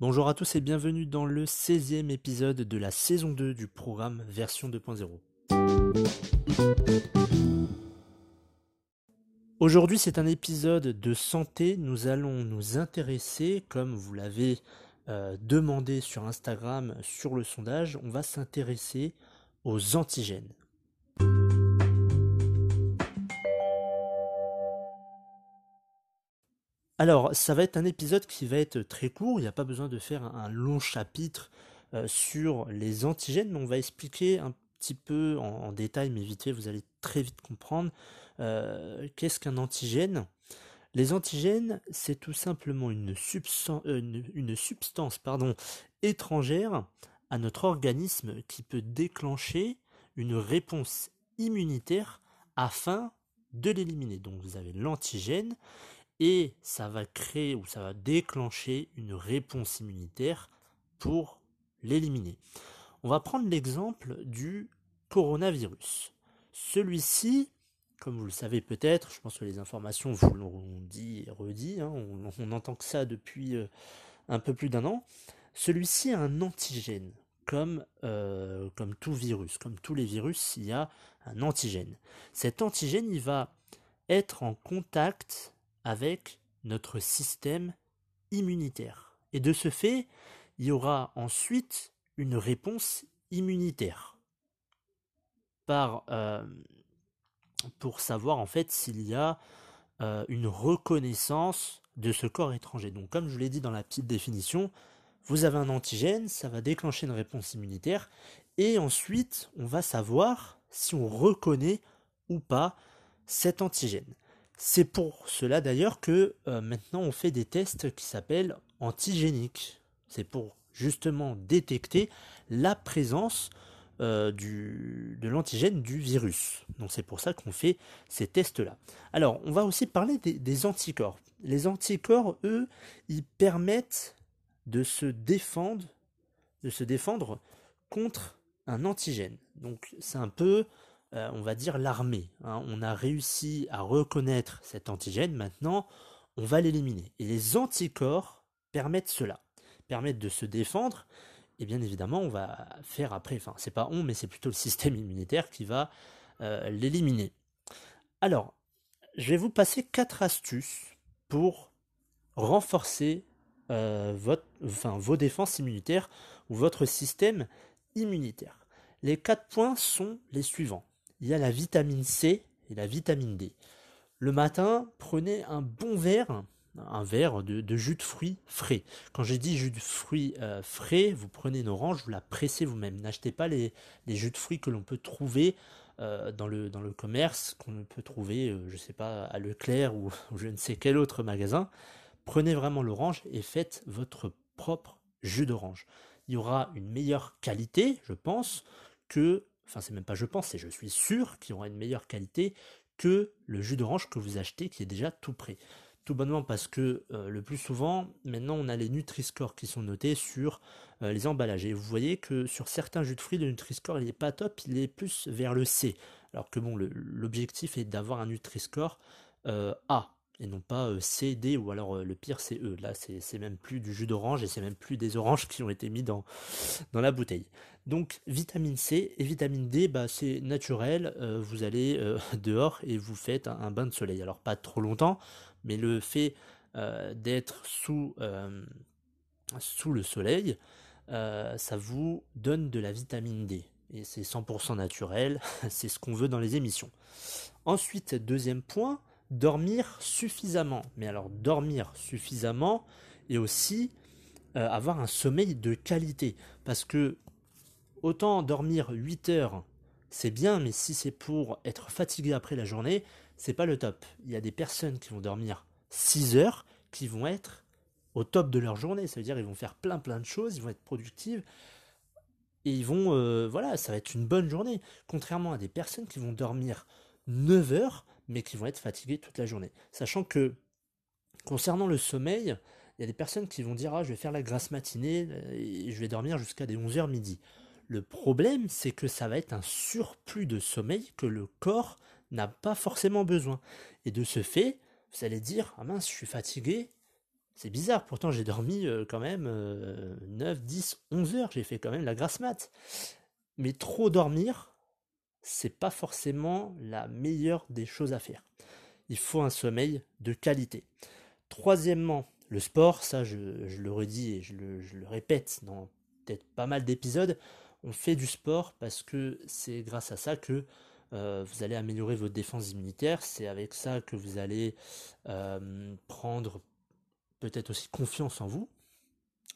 Bonjour à tous et bienvenue dans le 16e épisode de la saison 2 du programme version 2.0. Aujourd'hui c'est un épisode de santé, nous allons nous intéresser, comme vous l'avez euh, demandé sur Instagram sur le sondage, on va s'intéresser aux antigènes. Alors, ça va être un épisode qui va être très court, il n'y a pas besoin de faire un, long chapitre euh, sur les antigènes, on va expliquer un petit peu en, détail, mais vite fait, vous allez très vite comprendre euh, qu'est-ce qu'un antigène. Les antigènes, c'est tout simplement une, euh, substance étrangère à notre organisme qui peut déclencher une réponse immunitaire afin de l'éliminer. Donc vous avez l'antigène et ça va créer ou ça va déclencher une réponse immunitaire pour l'éliminer. On va prendre l'exemple du coronavirus. Celui-ci, comme vous le savez peut-être, je pense que les informations vous l'ont dit et redit, hein, on, entend que ça depuis euh, un peu plus d'un an, celui-ci a un antigène. Comme, euh, comme tout virus, comme tous les virus, il y a un antigène. Cet antigène, il va être en contact avec notre système immunitaire. Et de ce fait, il y aura ensuite une réponse immunitaire euh, pour savoir en fait s'il y a euh, une reconnaissance de ce corps étranger. Donc comme je l'ai dit dans la petite définition, vous avez un antigène, ça va déclencher une réponse immunitaire, et ensuite on va savoir si on reconnaît ou pas cet antigène. C'est pour cela d'ailleurs que euh, maintenant on fait des tests qui s'appellent antigéniques. C'est pour justement détecter la présence euh, de l'antigène du virus. Donc c'est pour ça qu'on fait ces tests-là. Alors on va aussi parler des, des, anticorps. Les anticorps, eux, ils permettent de se défendre, de se défendre contre un antigène. Donc c'est un peu euh, on va dire l'armée. Hein. On a réussi à reconnaître cet antigène, maintenant on va l'éliminer. Et les anticorps permettent cela, permettent de se défendre, et bien évidemment on va faire après, enfin c'est pas on, mais c'est plutôt le système immunitaire qui va euh, l'éliminer. Alors, je vais vous passer quatre astuces pour renforcer euh, vos défenses immunitaires ou votre système immunitaire. Les quatre points sont les suivants il y a la vitamine C et la vitamine D. Le matin, prenez un bon verre, un verre de, jus de fruits frais. Quand j'ai dit jus de fruits euh, frais, vous prenez une orange, vous la pressez vous-même. N'achetez pas les, jus de fruits que l'on peut trouver euh, dans, le, commerce, qu'on peut trouver, euh, je ne sais pas, à Leclerc ou, ou je ne sais quel autre magasin. Prenez vraiment l'orange et faites votre propre jus d'orange. Il y aura une meilleure qualité, je pense, que enfin c'est même pas je pense, c'est je suis sûr qu'il aura une meilleure qualité que le jus d'orange que vous achetez qui est déjà tout prêt. Tout bonnement parce que euh, le plus souvent, maintenant on a les Nutri-Score qui sont notés sur euh, les emballages. Et vous voyez que sur certains jus de fruits, le Nutri-Score il n'est pas top, il est plus vers le C. Alors que bon, l'objectif est d'avoir un Nutri-Score euh, A et non pas euh, C, D ou alors euh, le pire c'est E. Là c'est même plus du jus d'orange et c'est même plus des oranges qui ont été mis dans, la bouteille. Donc vitamine C et vitamine D, bah, c'est naturel, euh, vous allez dehors et vous faites un, bain de soleil. Alors pas trop longtemps, mais le fait d'être sous, sous le soleil, ça vous donne de la vitamine D. Et c'est 100% naturel, c'est ce qu'on veut dans les émissions. Ensuite, deuxième point, dormir suffisamment. Mais alors dormir suffisamment et aussi euh, avoir un sommeil de qualité. Parce que autant dormir 8 heures, c'est bien, mais si c'est pour être fatigué après la journée, c'est pas le top. Il y a des personnes qui vont dormir 6 heures qui vont être au top de leur journée. Ça veut dire ils vont faire plein plein de choses, ils vont être productives. Et ils vont, euh, voilà, ça va être une bonne journée. Contrairement à des personnes qui vont dormir 9 heures, mais qui vont être fatigués toute la journée. Sachant que, concernant le sommeil, il y a des personnes qui vont dire Ah, je vais faire la grasse matinée euh, et je vais dormir jusqu'à des 11h midi. Le problème, c'est que ça va être un surplus de sommeil que le corps n'a pas forcément besoin. Et de ce fait, vous allez dire Ah mince, je suis fatigué, C'est bizarre, pourtant j'ai dormi euh, quand même 9, 10, 11 heures, j'ai fait quand même la grasse mat. Mais trop dormir, c'est pas forcément la meilleure des choses à faire. Il faut un sommeil de qualité. Troisièmement, le sport, ça je, le redis et je le, répète dans peut-être pas mal d'épisodes, on fait du sport parce que c'est grâce à ça que euh, vous allez améliorer votre défense immunitaire, c'est avec ça que vous allez euh, prendre peut-être aussi confiance en vous.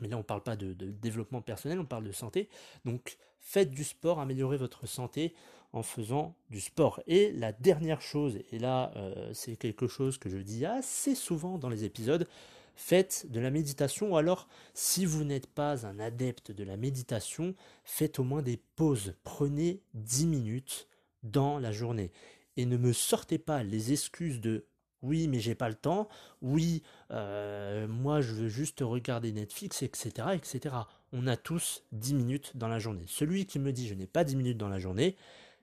Mais là, on ne parle pas de, développement personnel, on parle de santé. Donc, faites du sport, améliorez votre santé en faisant du sport. Et la dernière chose, et là, euh, c'est quelque chose que je dis assez souvent dans les épisodes, faites de la méditation. Ou alors, si vous n'êtes pas un adepte de la méditation, faites au moins des pauses. Prenez 10 minutes dans la journée. Et ne me sortez pas les excuses de oui, mais j'ai pas le temps. Oui, euh, moi je veux juste regarder Netflix, etc., etc. On a tous 10 minutes dans la journée. Celui qui me dit je n'ai pas 10 minutes dans la journée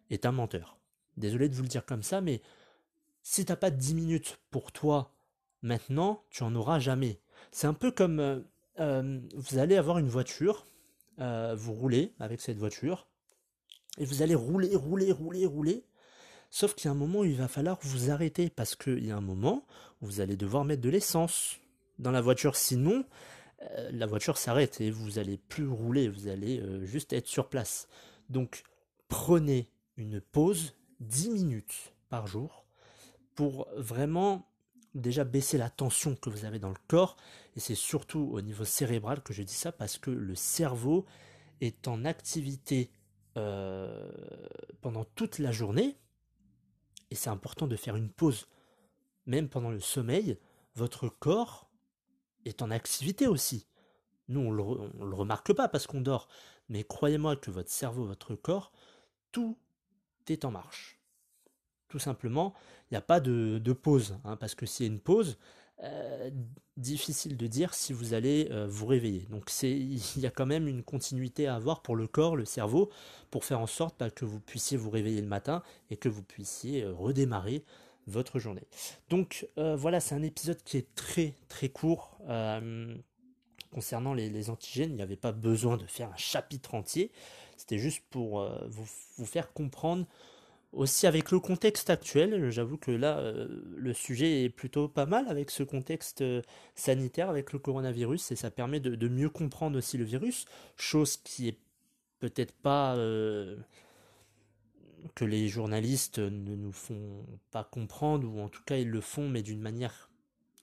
est un menteur. Désolé de vous le dire comme ça, mais si t'as pas 10 minutes pour toi maintenant, tu en auras jamais. C'est un peu comme euh, euh, vous allez avoir une voiture, vous roulez avec cette voiture, et vous allez rouler, rouler, rouler, rouler, Sauf qu'il y a un moment où il va falloir vous arrêter parce qu'il y a un moment où vous allez devoir mettre de l'essence dans la voiture. Sinon, euh, la voiture s'arrête et vous allez plus rouler, vous allez euh, juste être sur place. Donc, prenez une pause 10 minutes par jour pour vraiment déjà baisser la tension que vous avez dans le corps. Et c'est surtout au niveau cérébral que je dis ça parce que le cerveau est en activité euh, pendant toute la journée et c'est important de faire une pause. Même pendant le sommeil, votre corps est en activité aussi. Nous, on ne le, remarque pas parce qu'on dort. Mais croyez-moi que votre cerveau, votre corps, tout est en marche. Tout simplement, il n'y a pas de, pause. Hein, parce que s'il une pause, euh, difficile de dire si vous allez euh, vous réveiller. Donc il y a quand même une continuité à avoir pour le corps, le cerveau, pour faire en sorte bah, que vous puissiez vous réveiller le matin et que vous puissiez euh, redémarrer votre journée. Donc voilà, c'est un épisode qui est très très court. concernant les, antigènes, il n'y avait pas besoin de faire un chapitre entier. C'était juste pour vous, faire comprendre aussi avec le contexte actuel, j'avoue que là, euh, le sujet est plutôt pas mal avec ce contexte euh, sanitaire, avec le coronavirus, et ça permet de, mieux comprendre aussi le virus, chose qui est peut-être pas euh, que les journalistes ne nous font pas comprendre, ou en tout cas ils le font, mais d'une manière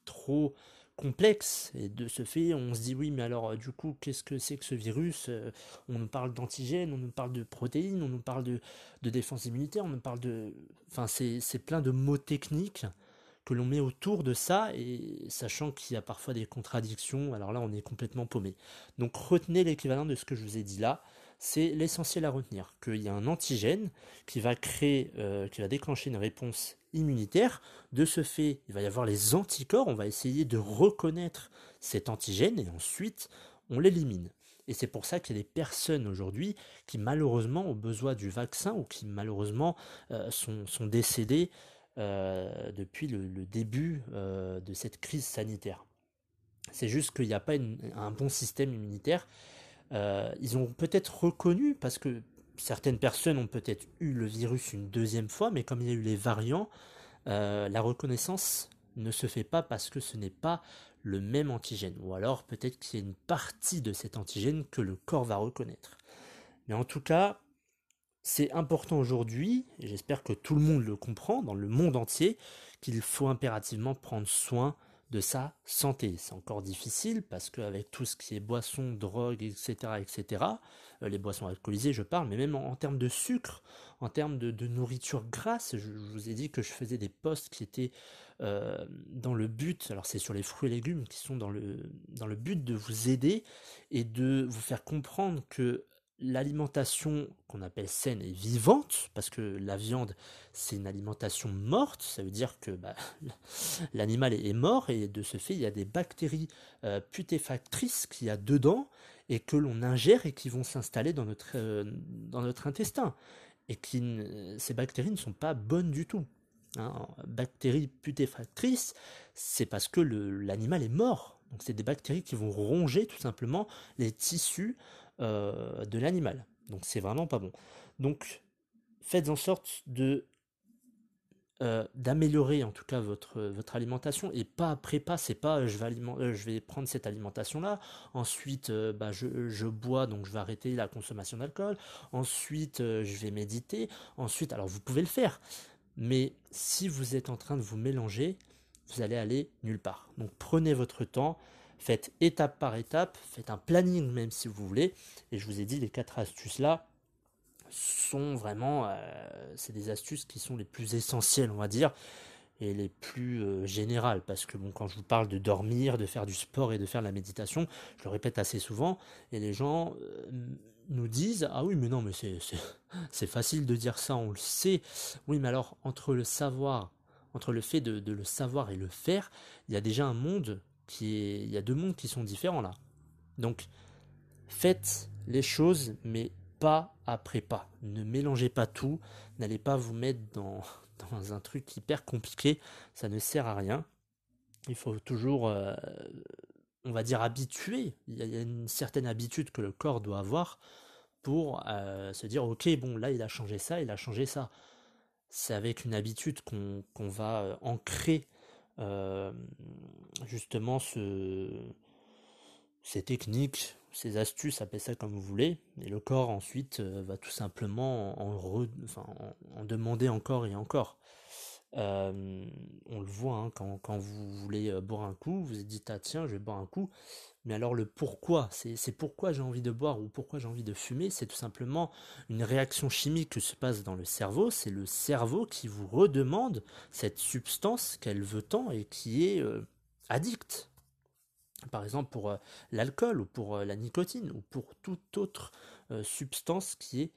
trop complexe. Et de ce fait, on se dit oui, mais alors euh, du coup, qu'est-ce que c'est que ce virus euh, On nous parle d'antigènes, on nous parle de protéines, on nous parle de, de défense immunitaire, on nous parle de... Enfin, c'est plein de mots techniques que l'on met autour de ça, et sachant qu'il y a parfois des contradictions, alors là, on est complètement paumé. Donc retenez l'équivalent de ce que je vous ai dit là c'est l'essentiel à retenir, qu'il y a un antigène qui va créer, euh, qui va déclencher une réponse immunitaire. De ce fait, il va y avoir les anticorps, on va essayer de reconnaître cet antigène et ensuite on l'élimine. Et c'est pour ça qu'il y a des personnes aujourd'hui qui malheureusement ont besoin du vaccin ou qui malheureusement euh, sont, décédées euh, depuis le, début de cette crise sanitaire. C'est juste qu'il n'y a pas un bon système immunitaire euh, ils ont peut-être reconnu, parce que certaines personnes ont peut-être eu le virus une deuxième fois, mais comme il y a eu les variants, euh, la reconnaissance ne se fait pas parce que ce n'est pas le même antigène. Ou alors peut-être qu'il y a une partie de cet antigène que le corps va reconnaître. Mais en tout cas, c'est important aujourd'hui, et j'espère que tout le monde le comprend dans le monde entier, qu'il faut impérativement prendre soin de sa santé. C'est encore difficile parce qu'avec tout ce qui est boissons, drogue, etc., etc., euh, les boissons alcoolisées, je parle, mais même en, termes de sucre, en termes de, nourriture grasse, je, vous ai dit que je faisais des posts qui étaient euh, dans le but, alors c'est sur les fruits et légumes qui sont dans le, dans le but de vous aider et de vous faire comprendre que l'alimentation qu'on appelle saine et vivante, parce que la viande c'est une alimentation morte, ça veut dire que bah, l'animal est mort et de ce fait il y a des bactéries euh, putéfactrices qu'il y a dedans et que l'on ingère et qui vont s'installer dans notre, euh, dans notre intestin. Et qui, ces bactéries ne sont pas bonnes du tout. Hein. Bactéries putéfactrices, c'est parce que l'animal est mort. Donc c'est des bactéries qui vont ronger tout simplement les tissus euh, de l'animal. Donc c'est vraiment pas bon. Donc faites en sorte de euh, d'améliorer en tout cas votre, votre alimentation et pas après pas, c'est pas euh, je vais, je vais prendre cette alimentation là, ensuite bah, je, je, bois donc je vais arrêter la consommation d'alcool, ensuite je vais méditer, ensuite alors vous pouvez le faire, mais si vous êtes en train de vous mélanger, vous allez aller nulle part. Donc prenez votre temps, faites étape par étape, faites un planning même si vous voulez. Et je vous ai dit, les quatre astuces là sont vraiment, euh, c'est des astuces qui sont les plus essentielles, on va dire, et les plus euh, générales. Parce que bon, quand je vous parle de dormir, de faire du sport et de faire de la méditation, je le répète assez souvent, et les gens euh, nous disent ah oui mais non mais c'est c'est facile de dire ça, on le sait. Oui mais alors entre le savoir entre le fait de, le savoir et le faire, il y a déjà un monde Il y a deux mondes qui sont différents là. Donc, faites les choses, mais pas après pas. Ne mélangez pas tout. N'allez pas vous mettre dans, dans, un truc hyper compliqué. Ça ne sert à rien. Il faut toujours, euh, on va dire, habituer. Il y a une certaine habitude que le corps doit avoir pour euh, se dire, ok, bon, là, il a changé ça, il a changé ça c'est avec une habitude qu'on va euh, ancrer euh, justement ce, ces techniques, ces astuces, appelez ça comme vous voulez, et le corps ensuite euh, va tout simplement en, demander encore et encore. Euh, on le voit hein, quand, vous voulez boire un coup, vous vous dites ah tiens je vais boire un coup, mais alors le pourquoi, c'est pourquoi j'ai envie de boire ou pourquoi j'ai envie de fumer, c'est tout simplement une réaction chimique qui se passe dans le cerveau, c'est le cerveau qui vous redemande cette substance qu'elle veut tant et qui est euh, addicte. Par exemple pour l'alcool ou pour la nicotine ou pour toute autre substance qui est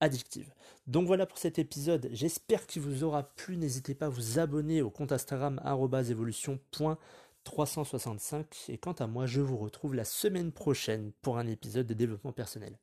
addictive. Donc voilà pour cet épisode, j'espère qu'il vous aura plu, n'hésitez pas à vous abonner au compte Instagram evolution.365 et quant à moi je vous retrouve la semaine prochaine pour un épisode de développement personnel.